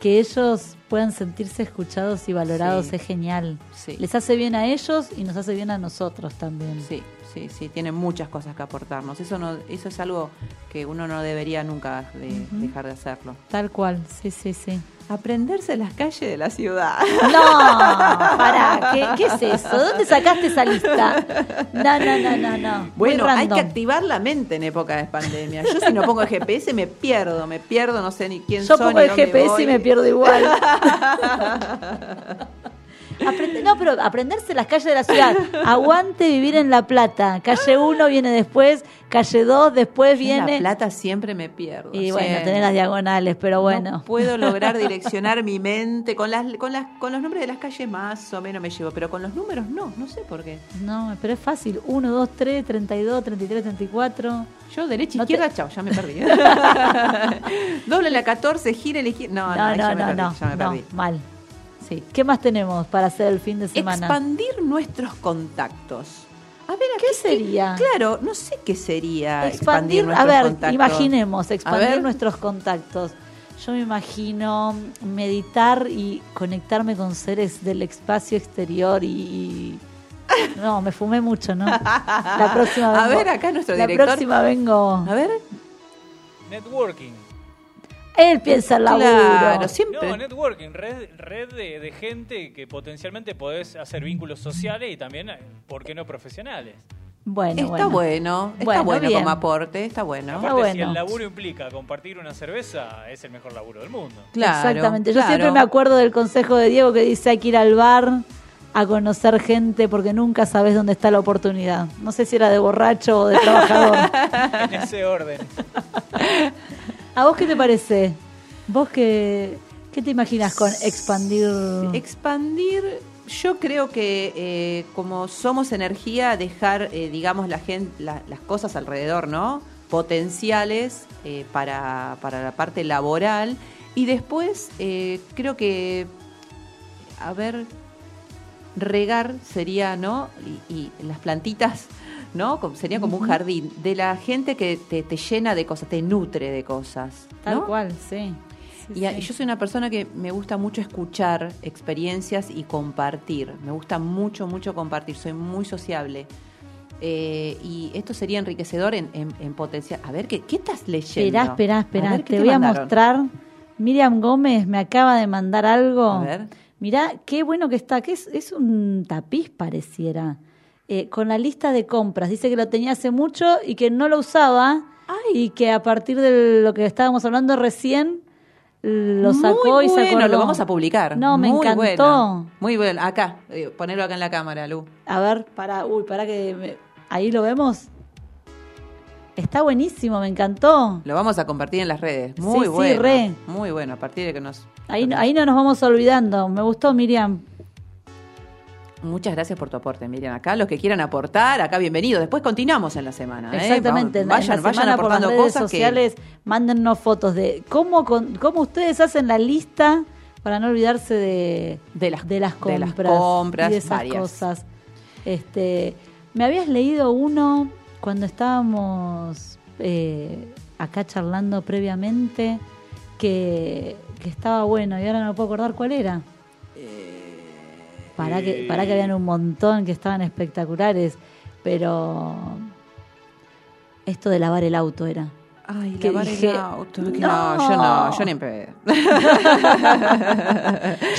que ellos puedan sentirse escuchados y valorados Sí. es genial. Sí. Les hace bien a ellos y nos hace bien a nosotros también. Sí, sí, sí, tienen muchas cosas que aportarnos. Eso no, eso es algo que uno no debería nunca de- dejar de hacerlo. Tal cual, sí, sí, sí. Aprenderse las calles de la ciudad. No, pará, ¿qué, qué es eso? ¿Dónde sacaste esa lista? No, no, no, no, no. Bueno, hay que activar la mente en época de pandemia. Yo si no pongo el GPS me pierdo, me pierdo, no sé ni quién Yo soy pongo ni el GPS voy. y me pierdo igual. Aprende- no, pero aprenderse las calles de la ciudad. Aguante vivir en La Plata. Calle 1 viene después, calle 2 después en viene. La Plata siempre me pierdo. Y bueno, tenés las diagonales, pero bueno. No puedo lograr direccionar mi mente con las, con las con los nombres de las calles más o menos me llevo, pero con los números no, no sé por qué. No, pero es fácil. 1, 2, 3, 32, 33, 34. Yo derecha, No te- izquierda, chao, ya me perdí. Doble la 14, gira la izquierda. No, no, No, no, ya me no, perdí, no, ya me perdí. mal. Sí. ¿Qué más tenemos para hacer el fin de semana? Expandir nuestros contactos. A ver, ¿Qué sería? Claro, no sé qué sería Expandir, expandir, a nuestros ver, contactos. imaginemos, expandir ver. nuestros contactos. Yo me imagino meditar y conectarme con seres del espacio exterior y... y- No, me fumé mucho, ¿no? La próxima A vengo- ver, acá nuestro La director. próxima vengo... A ver, Networking. Él piensa el laburo. claro, siempre. No, networking, red, red de, de gente que potencialmente podés hacer vínculos sociales y también, eh, ¿por qué no profesionales? Bueno, está bueno. bueno, está Bueno, como aporte, está bueno. Está Aparte, si el laburo implica compartir una cerveza, es el mejor laburo del mundo. Claro, Exactamente. Yo claro. siempre me acuerdo del consejo de Diego que dice hay que ir al bar a conocer gente porque nunca sabes dónde está la oportunidad. No sé si era de borracho o de trabajador. en ese orden. ¿A vos qué te parece? ¿Vos qué, qué te imaginas con expandir? Expandir, yo creo que eh, como somos energía, dejar, eh, digamos, la gente, la- las cosas alrededor, ¿no? Potenciales eh, para, para la parte laboral. Y después, creo que, a ver, regar sería, ¿no? Y las plantitas, ¿no? Como- Sería como un jardín de la gente que te, te llena de cosas, te nutre de cosas. Tal cual, sí. Sí, Y a- sí. yo soy una persona que me gusta mucho escuchar experiencias y compartir. Me gusta mucho, mucho compartir. Soy muy sociable. Eh, y esto sería enriquecedor en, en, en potencial. A ver, ¿qué, qué estás leyendo? Esperá, esperá, esperá. ver, ¿qué te voy a mostrar. Miriam Gómez me acaba de mandar algo. A ver. Mirá, qué bueno que está. que es, es un tapiz, pareciera. Eh, con la lista de compras. Dice que lo tenía hace mucho y que no lo usaba. Y que a partir de lo que estábamos hablando recién, lo sacó Muy y se bueno, lo vamos a publicar. No, me Muy encantó. bueno. Muy bueno. Acá, eh, ponerlo acá en la cámara, Lu. A ver, para, uy, para que me- ahí lo vemos. Está buenísimo, me encantó. Lo vamos a compartir en las redes. Sí, Muy sí, bueno. re. Muy bueno. A partir de que nos. Ahí, ahí no nos vamos olvidando. Me gustó, Miriam. Muchas gracias por tu aporte, Miriam. Acá los que quieran aportar, acá bienvenidos. Después continuamos en la semana. ¿eh? Exactamente. en la vayan, vayan semana por las aportando redes cosas que- sociales, mándennos fotos de cómo, con- cómo ustedes hacen la lista para no olvidarse de, De las- de las de compras, las compras, y de esas varias. cosas. Este, me habías leído uno cuando estábamos eh, acá charlando previamente que, que estaba bueno y ahora no puedo acordar cuál era. Para que, para que habían un montón que estaban espectaculares, pero esto de lavar el auto era. Ay, que lavar dije, el auto. que no. No, yo no, yo ni en pedo.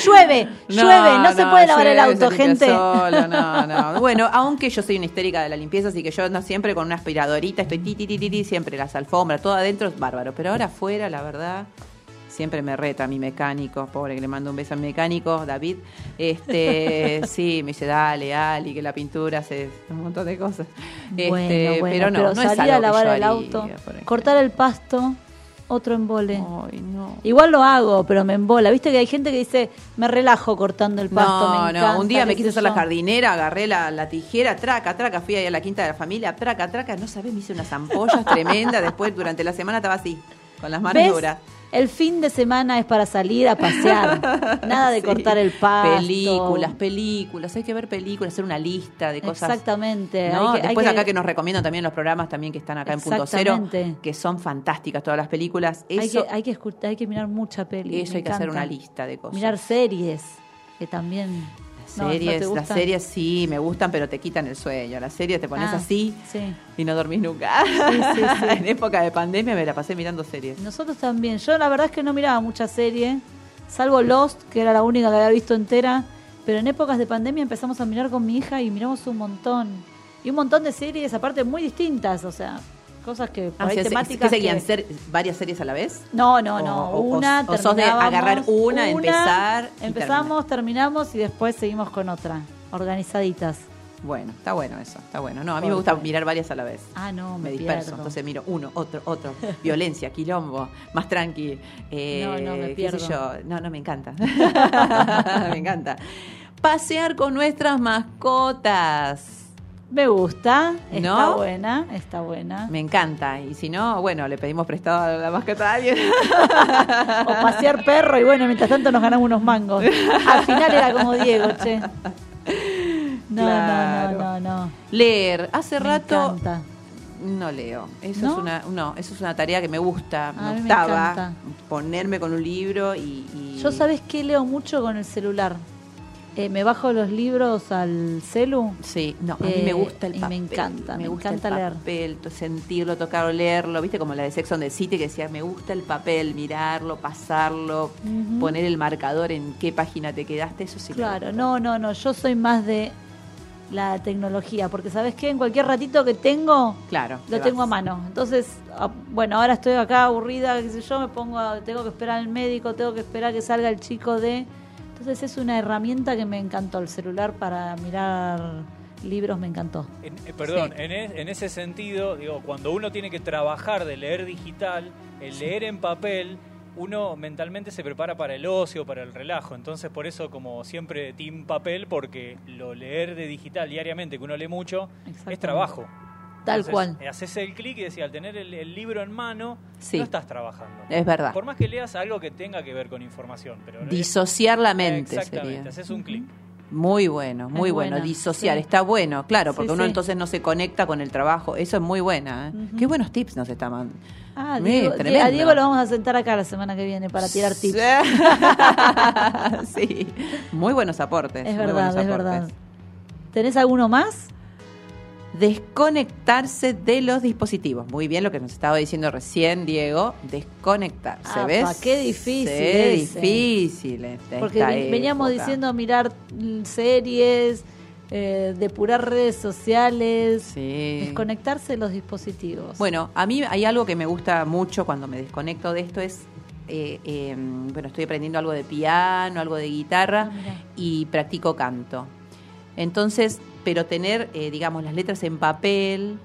Llueve, llueve, no, se puede lavar el auto, gente. solo, no, no. Bueno, aunque yo soy una histérica de la limpieza, así que yo ando siempre con una aspiradorita, estoy ti, ti, ti, ti, ti, siempre las alfombras, todo adentro es bárbaro. Pero ahora afuera, la verdad, siempre me reta mi mecánico, pobre que le mando un beso al mecánico, David. Este, sí, me dice, dale, Ali, que la pintura hace un montón de cosas. Este, bueno, bueno, pero no, no es salir a lavar el auto, cortar el pasto, otro embole. Ay, no. Igual lo hago, pero me embola. Viste que hay gente que dice, me relajo cortando el pasto. No, me no, un día me quise hacer la jardinera, agarré la, la tijera, traca, traca, fui ahí a la quinta de la familia, traca, traca, no sabés, me hice unas ampollas tremendas, después durante la semana estaba así, con las manos ¿Ves? duras. El fin de semana es para salir a pasear. Nada de Sí. cortar el pasto. Películas, películas, hay que ver películas, hacer una lista de cosas. Exactamente. ¿no? hay que- hay Después que- acá que nos recomiendan también los programas también que están acá en Punto Cero, que son fantásticas todas las películas. hay Eso, que, hay que escu- hay que mirar mucha peli. eso hay que hacer una lista de cosas. Mirar series, que también. Las no, ¿no te series, las series sí me gustan, pero te quitan el sueño. Las series te pones Ah, así Sí. y no dormís nunca. Sí, sí, sí. en época de pandemia me la pasé mirando series. Nosotros también. Yo la verdad es que no miraba mucha serie, salvo Lost, que era la única que había visto entera. Pero en épocas de pandemia empezamos a mirar con mi hija y miramos un montón. Y un montón de series, aparte muy distintas, o sea, cosas que por Ah, ahí o sea, temáticas ¿qué seguían que- ser varias series a la vez? No, no, no. O- o- una, o sos de agarrar una, empezar y Empezamos, terminamos y después seguimos con otra. Organizaditas. Bueno, está bueno eso, está bueno. No, a mí me gusta mirar varias a la vez. Ah, no, me, me disperso, pierdo. entonces miro uno, otro, otro, violencia, quilombo, más tranqui. eh, No, no, me qué sé pierdo. yo. No, no, me encanta. me encanta. Pasear con nuestras mascotas. Me gusta, está ¿No? buena, está buena. Me encanta. Y si no, bueno, le pedimos prestado la mascota a alguien. O pasear perro y bueno, mientras tanto nos ganamos unos mangos. Al final era como Diego, che. No, Claro. no, no, no, no. Leer. Hace Me rato encanta. no leo. Eso ¿No? es una, no, eso es una tarea que me gusta, A me me gustaba encanta. ponerme con un libro y, y- Yo sabes que leo mucho con el celular. Eh, me bajo los libros al celu. Sí, no, a mí Eh, me gusta el y me papel. encanta, me gusta encanta el leer. papel, sentirlo, tocarlo, leerlo. ¿Viste? Como la de Sex on the City que decía, me gusta el papel, mirarlo, pasarlo, poner el marcador en qué página te quedaste. Eso sí. me Claro, no, no, no. Yo soy más de la tecnología, porque sabes qué, en cualquier ratito que tengo, Claro. lo te tengo a mano. Entonces, ah, bueno, ahora estoy acá aburrida, qué sé yo, me pongo, a- tengo que esperar al médico, tengo que esperar que salga el chico de... Entonces es una herramienta que me encantó, el celular para mirar libros me encantó. En- eh, perdón, Sí. en, es- en ese sentido, digo, cuando uno tiene que trabajar de leer digital, el leer en papel, uno mentalmente se prepara para el ocio, para el relajo. Entonces, por eso, como siempre, team papel, porque lo leer de digital diariamente, que uno lee mucho, es trabajo. Tal Entonces, cual. Haces el clic y decís, al tener el, el libro en mano, Sí. no estás trabajando. Es verdad. Por más que leas algo que tenga que ver con información. Pero Disociar la mente Exactamente, sería. haces un clic. Muy bueno, muy Es bueno. buena, Disociar, sí. está bueno, claro, Sí, porque uno sí. entonces no se conecta con el trabajo. Eso es muy buena. ¿eh? Qué buenos tips nos está mandando. Ah, Eh, Diego- tremendo. a Diego lo vamos a sentar acá la semana que viene para tirar tips. sí, muy buenos aportes. Es muy verdad, es aportes. verdad. ¿Tenés alguno más? Desconectarse de los dispositivos. Muy bien lo que nos estaba diciendo recién Diego. Desconectarse, ¿ves? qué difícil Qué difícil. esta- Porque veníamos época. diciendo mirar series, eh, depurar redes sociales, Sí. desconectarse de los dispositivos. Bueno, a mí hay algo que me gusta mucho cuando me desconecto de esto es, eh, eh, bueno, estoy aprendiendo algo de piano, algo de guitarra Ah, y practico canto. Entonces, pero tener, eh, digamos, las letras en papel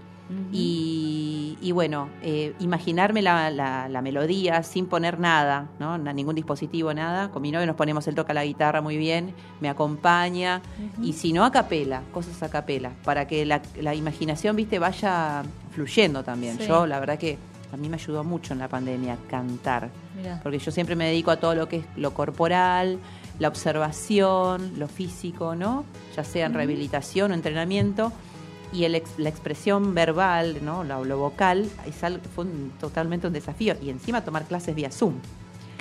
y, y bueno, eh, imaginarme la, la- la melodía sin poner nada, ¿no? Ningún dispositivo, nada. Con mi novio nos ponemos, él toca la guitarra muy bien, me acompaña y si no, a capela, cosas a capela, para que la, la imaginación, viste, vaya fluyendo también. Sí. Yo, la verdad que a mí me ayudó mucho en la pandemia cantar, Mirá. porque yo siempre me dedico a todo lo que es lo corporal, la observación, lo físico, ¿no? Ya sea en rehabilitación o entrenamiento. Y el ex- la expresión verbal, ¿no? Lo, lo vocal, es algo- fue un- totalmente un desafío. Y encima tomar clases vía Zoom.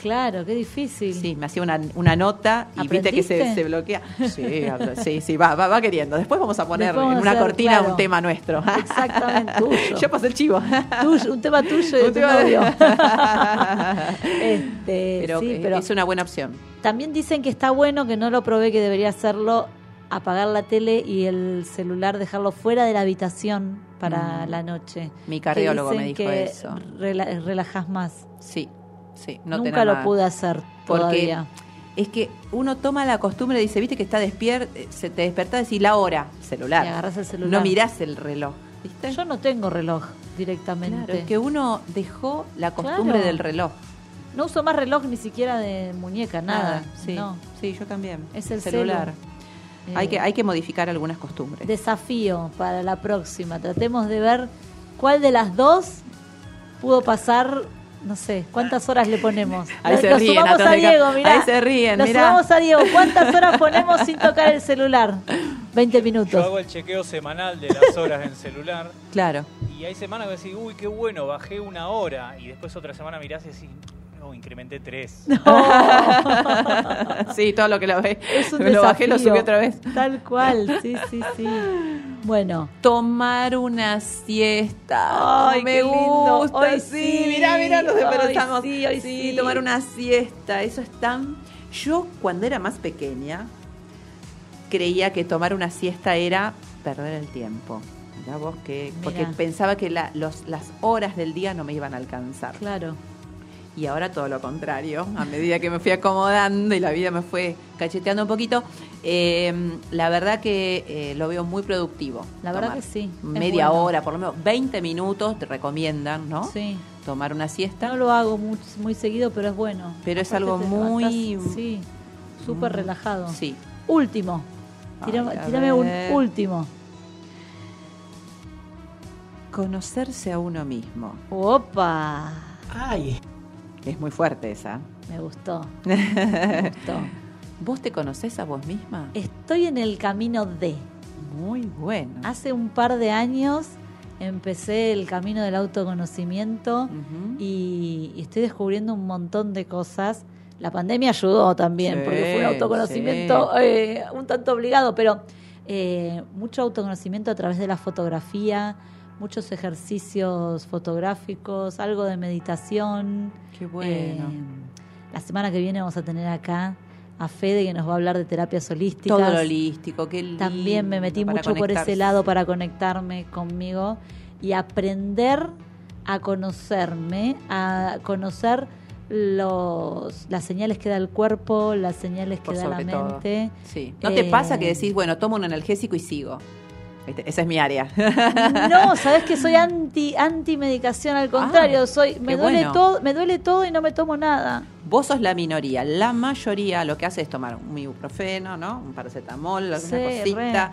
Claro, qué difícil. Sí, me hacía una, una nota y viste que se, bloquea. Sí, sí, sí, va, va, va queriendo. Después vamos a poner vamos en una hacer, cortina claro. un tema nuestro. Exactamente, tuyo. Yo pasé el chivo. Tuyo, un tema tuyo y Un tema de-. Este, pero, sí, eh, pero es una buena opción. también dicen que está bueno, que no lo probé, que debería hacerlo, apagar la tele y el celular, dejarlo fuera de la habitación para Mm. la noche. Mi cardiólogo me dijo que eso. rela- relajas más. Sí, sí. No Nunca lo nada. pude hacer Porque todavía. es que uno toma la costumbre, dice, viste que está despierto, se te despertás y la hora, celular. Y agarrás el celular. No mirás el reloj, ¿viste? Yo no tengo reloj directamente. Claro, es que uno dejó la costumbre Claro. del reloj. No uso más reloj ni siquiera de muñeca, nada. sí, No. sí, yo también. Es el celular. celu. Hay Eh, que, hay que modificar algunas costumbres. Desafío para la próxima. Tratemos de ver cuál de las dos pudo pasar no sé, ¿cuántas horas le ponemos? Ahí Lo- se ríen sumamos a Diego, mirá. ahí se ríen, Lo mirá. sumamos a Diego. ¿Cuántas horas ponemos sin tocar el celular? 20 Yo minutos. hago el chequeo semanal de las horas en celular Claro. y hay semanas que decís, uy, qué bueno, bajé una hora y después otra semana mirás y decís, no, incrementé tres. sí, todo lo que lo ve. Es un lo bajé, lo desafío. subí otra vez. Tal cual, sí, sí, sí. Bueno, Tomar una siesta. Ay, me qué lindo. gusta. Hoy sí, sí. mira, mira, nos despertamos. sí, hoy sí. tomar una siesta. Eso es tan. Yo, cuando era más pequeña, creía que tomar una siesta era perder el tiempo. Mirá vos que. Porque Mirá. pensaba que la- los, las horas del día no me iban a alcanzar. claro. Y ahora todo lo contrario. A medida que me fui acomodando y la vida me fue cacheteando un poquito, eh, la verdad que eh, lo veo muy productivo. La verdad que sí, Media bueno. hora, por lo menos 20 minutos te recomiendan, ¿no? Sí. Tomar una siesta. No lo hago muy, muy seguido, pero es bueno. Pero es algo muy- levantás, Sí, súper Mm, relajado. Sí. Último. A tirame un último. Conocerse a uno mismo. Opa. Ay, Es muy fuerte esa. Me gustó. Me gustó. ¿Vos te conoces a vos misma? Estoy en el camino de. Muy bueno. Hace un par de años empecé el camino del autoconocimiento y, y estoy descubriendo un montón de cosas. La pandemia ayudó también, Sí, porque fue un autoconocimiento eh, un tanto obligado, pero eh, mucho autoconocimiento a través de la fotografía, muchos ejercicios fotográficos, algo de meditación. Qué bueno. Eh, la semana que viene vamos a tener acá a Fede que nos va a hablar de terapias holísticas. Todo lo holístico, qué lindo. También me metí mucho por ese lado para conectarme conmigo y aprender a conocerme, a conocer los, las señales que da el cuerpo, las señales que Por da la mente. Sí. ¿No te Eh, pasa que decís, bueno, tomo un analgésico y sigo? Esa es mi área. No, sabes que soy anti anti medicación, al contrario, Ah, soy me duele bueno. todo, me duele todo y no me tomo nada. Vos sos la minoría. La mayoría lo que hace es tomar un ibuprofeno, ¿no? Un paracetamol, alguna Sí, cosita.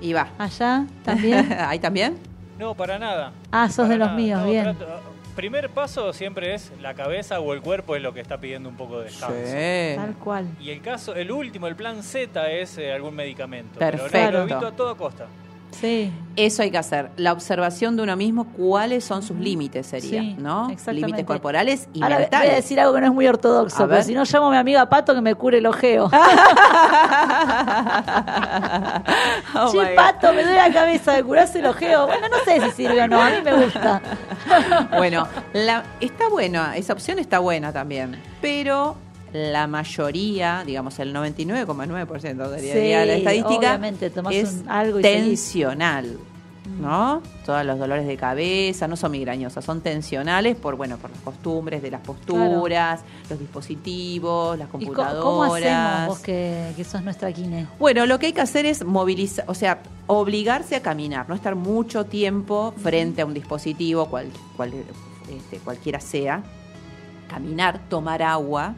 Y va. Allá también. ¿Ahí también? No, para nada. Ah, sos Para de los nada. míos, No, bien. trato- primer paso siempre es la cabeza o el cuerpo es lo que está pidiendo un poco de descanso. Tal cual. Y el caso, el último, el plan Z es eh, algún medicamento. Perfecto. Pero lo evito a toda costa. Sí. Eso hay que hacer. La observación de uno mismo, cuáles son sus límites, sería, Sí, ¿no? exactamente. Límites corporales y Ahora mentales. voy a decir algo que no es muy ortodoxo, A pero si no llamo a mi amiga Pato que me cure el ojeo. Oh che. Pato, me duele la cabeza de curarse el ojeo. Bueno, no sé si sirve o no, a mí me gusta. Bueno, la- está buena, esa opción está buena también, pero la mayoría, digamos el 99,9% de Sí, la estadística es un- algo y tensional. ¿No? Todos los dolores de cabeza no son migrañosas, son tensionales por bueno por las costumbres de las posturas, los dispositivos, las ¿Y co- computadoras. cómo hacemos vos que, que sos nuestra quine? Bueno, lo que hay que hacer es movilizar, o sea, obligarse a caminar, no estar mucho tiempo frente a un dispositivo, cual, cual- este, cualquiera sea, caminar, tomar agua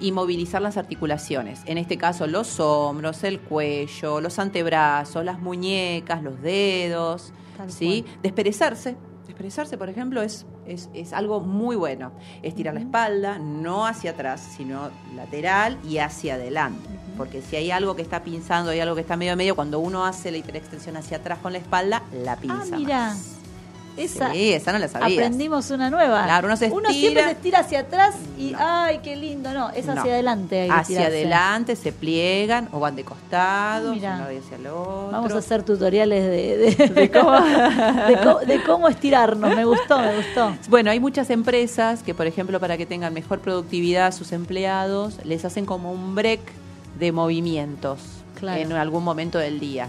y movilizar las articulaciones. En este caso, los hombros, el cuello, los antebrazos, las muñecas, los dedos, Tal ¿sí? Desperezarse. Desperezarse, por ejemplo, es, es, es algo muy bueno. Estirar la espalda, no hacia atrás, sino lateral y hacia adelante. Porque si hay algo que está pinzando, hay algo que está medio a medio, cuando uno hace la hiperextensión hacia atrás con la espalda, la pinza. Ah, mira. más. Esa, Sí, esa no la sabías. aprendimos una nueva. Claro, uno se siempre se estira hacia atrás y ¡ay, qué lindo! No, es hacia No. adelante. hay que Hacia tirarse. adelante se pliegan o van de costado, hacia el otro. Vamos a hacer tutoriales de, de, ¿De cómo? de cómo estirarnos. Me gustó, me gustó. Bueno, hay muchas empresas que, por ejemplo, para que tengan mejor productividad a sus empleados, les hacen como un break de movimientos Claro. en algún momento del día.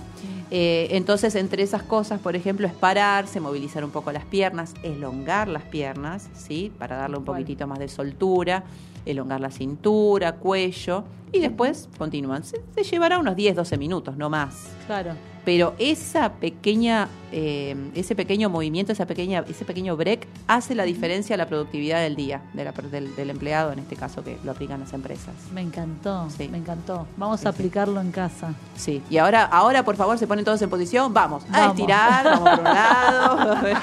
Eh, entonces, entre esas cosas, por ejemplo, es pararse, movilizar un poco las piernas, elongar las piernas, ¿sí? Para darle un poquitito más de soltura, elongar la cintura, cuello, y después continúan. Se, se llevará unos 10, 12 minutos, no más. Claro. Pero esa pequeña, eh, ese pequeño movimiento, esa pequeña, ese pequeño break hace la diferencia a la productividad del día, de la- del, del empleado en este caso que lo aplican las empresas. Me encantó, Sí. me encantó. Vamos Sí, a sí. aplicarlo en casa. Sí, y ahora, ahora por favor se ponen todos en posición, vamos, a Vamos. estirar, vamos por un lado.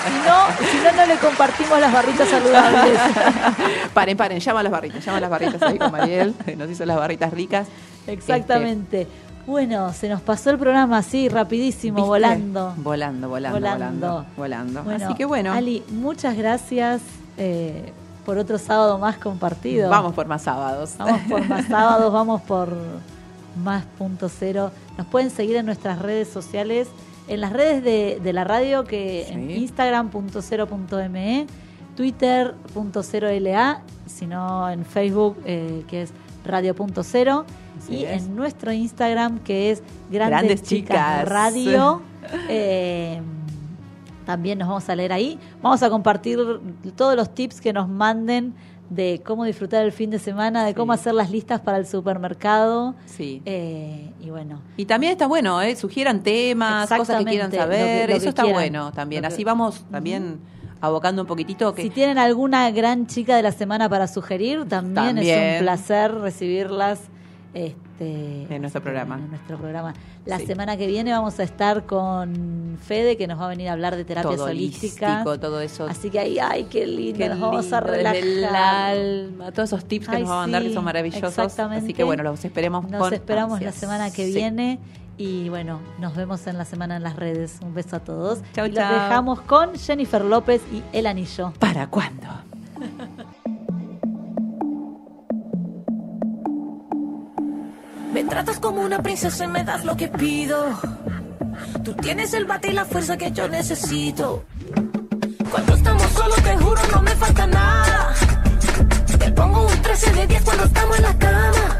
Si no, si no, no le compartimos las barritas saludables. paren, paren, llama a las barritas, llama a las barritas ahí con Mariel, que nos hizo las barritas ricas. Exactamente. Bueno, se nos pasó el programa así, rapidísimo, volando. Volando, volando, volando, Volando. Bueno, Así que bueno, Ali, muchas gracias eh, por otro sábado más compartido. vamos por más sábados. Vamos por más sábados, vamos por más punto cero. Nos pueden seguir en nuestras redes sociales, en las redes de, de la radio, que en Sí. Instagram.0.me, Twitter.0LA, sino en Facebook, eh, que es Radio.0, Así y es. en nuestro Instagram, que es Grandes, Grandes Chicas, Chicas. Radio. Eh, también nos vamos a leer ahí. Vamos a compartir todos los tips que nos manden de cómo disfrutar el fin de semana, de cómo Sí. hacer las listas para el supermercado. Sí. Eh, y bueno, Y también está bueno, ¿eh? sugieran temas, cosas que quieran Exactamente, lo que- saber, lo eso está quieran. bueno también. Que- Así vamos también abocando un poquitito que si tienen alguna gran chica de la semana para sugerir, también, es un placer recibirlas este, En nuestro programa. en nuestro programa. La Sí. semana que viene vamos a estar con Fede, que nos va a venir a hablar de terapias todo holísticas. holístico, todo eso. Así que ahí, ay, qué lindo, Qué nos vamos a lindo, desde el relajar. alma, todos esos tips que Ay, nos va a mandar que son maravillosos. exactamente. Así que bueno, los esperemos Nos con esperamos la semana que Sí. viene. Y bueno, nos vemos en la semana en las redes. Un beso a todos. Chau, y los chau. dejamos con Jennifer López y El Anillo. ¿Para cuándo? Me tratas como una princesa y me das lo que pido. Tú tienes el bate y la fuerza que yo necesito. Cuando estamos solos, te juro, no me falta nada. Te pongo un 13 de 10 cuando estamos en la cama.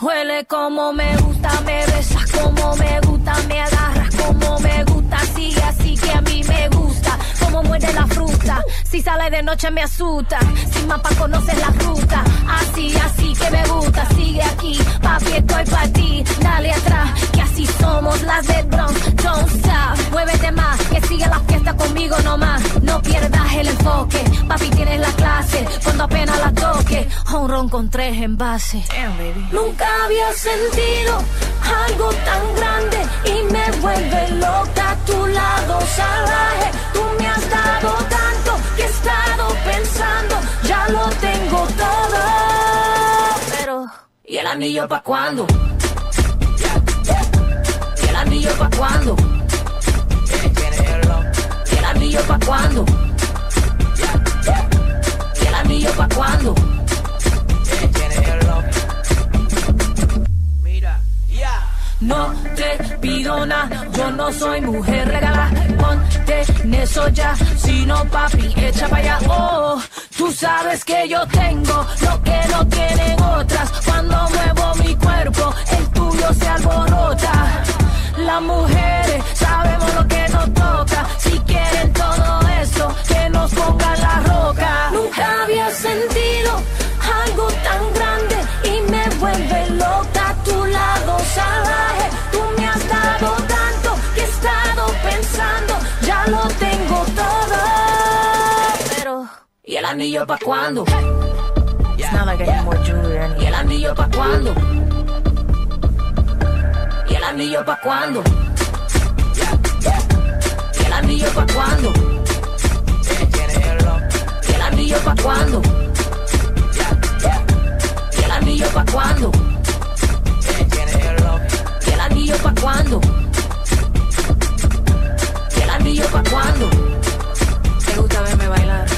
Huele como me gusta, me besas como me gusta, me agarras como me gusta, como muerde la fruta, si sale de noche me asusta, sin mapa conoces la ruta, así, así que me gusta, sigue aquí, papi estoy para ti, dale atrás, que así somos las de Bronx, don't stop, muévete más, que sigue la fiesta conmigo nomás, no pierdas el enfoque, papi tienes la clase, cuando apenas la toque, un ron con tres envases. Nunca había sentido algo tan grande y me vuelve loca a tu lado salvaje. El anillo pa' cuándo? ¿Y el anillo pa' cuándo? ¿Y el anillo pa' cuándo? ¿Y el anillo pa' cuándo? No te pido nada, yo no soy mujer regala. Ponte en eso ya, si no papi, echa para allá. Oh, tú sabes que yo tengo lo que no tienen otras. Cuando muevo mi cuerpo, el tuyo se alborota. Las mujeres sabemos lo que nos toca. Si quieren todo eso, que nos pongan la roca. Nunca había sentido algo tan grande y me vuelve loca a tu lado salvaje. Tú me has dado tanto que he estado pensando, ya lo tengo todo. ¿Y el anillo pa' cuándo? ¿Y el anillo pa' cuándo? ¿Y el anillo pa' cuándo? ¿Y el anillo pa' cuándo? ¿Y el anillo pa' cuándo? ¿Y el anillo pa' cuándo? ¿Y el anillo pa' cuándo? ¿Y el anillo pa' cuándo? ¿Te gusta verme bailar?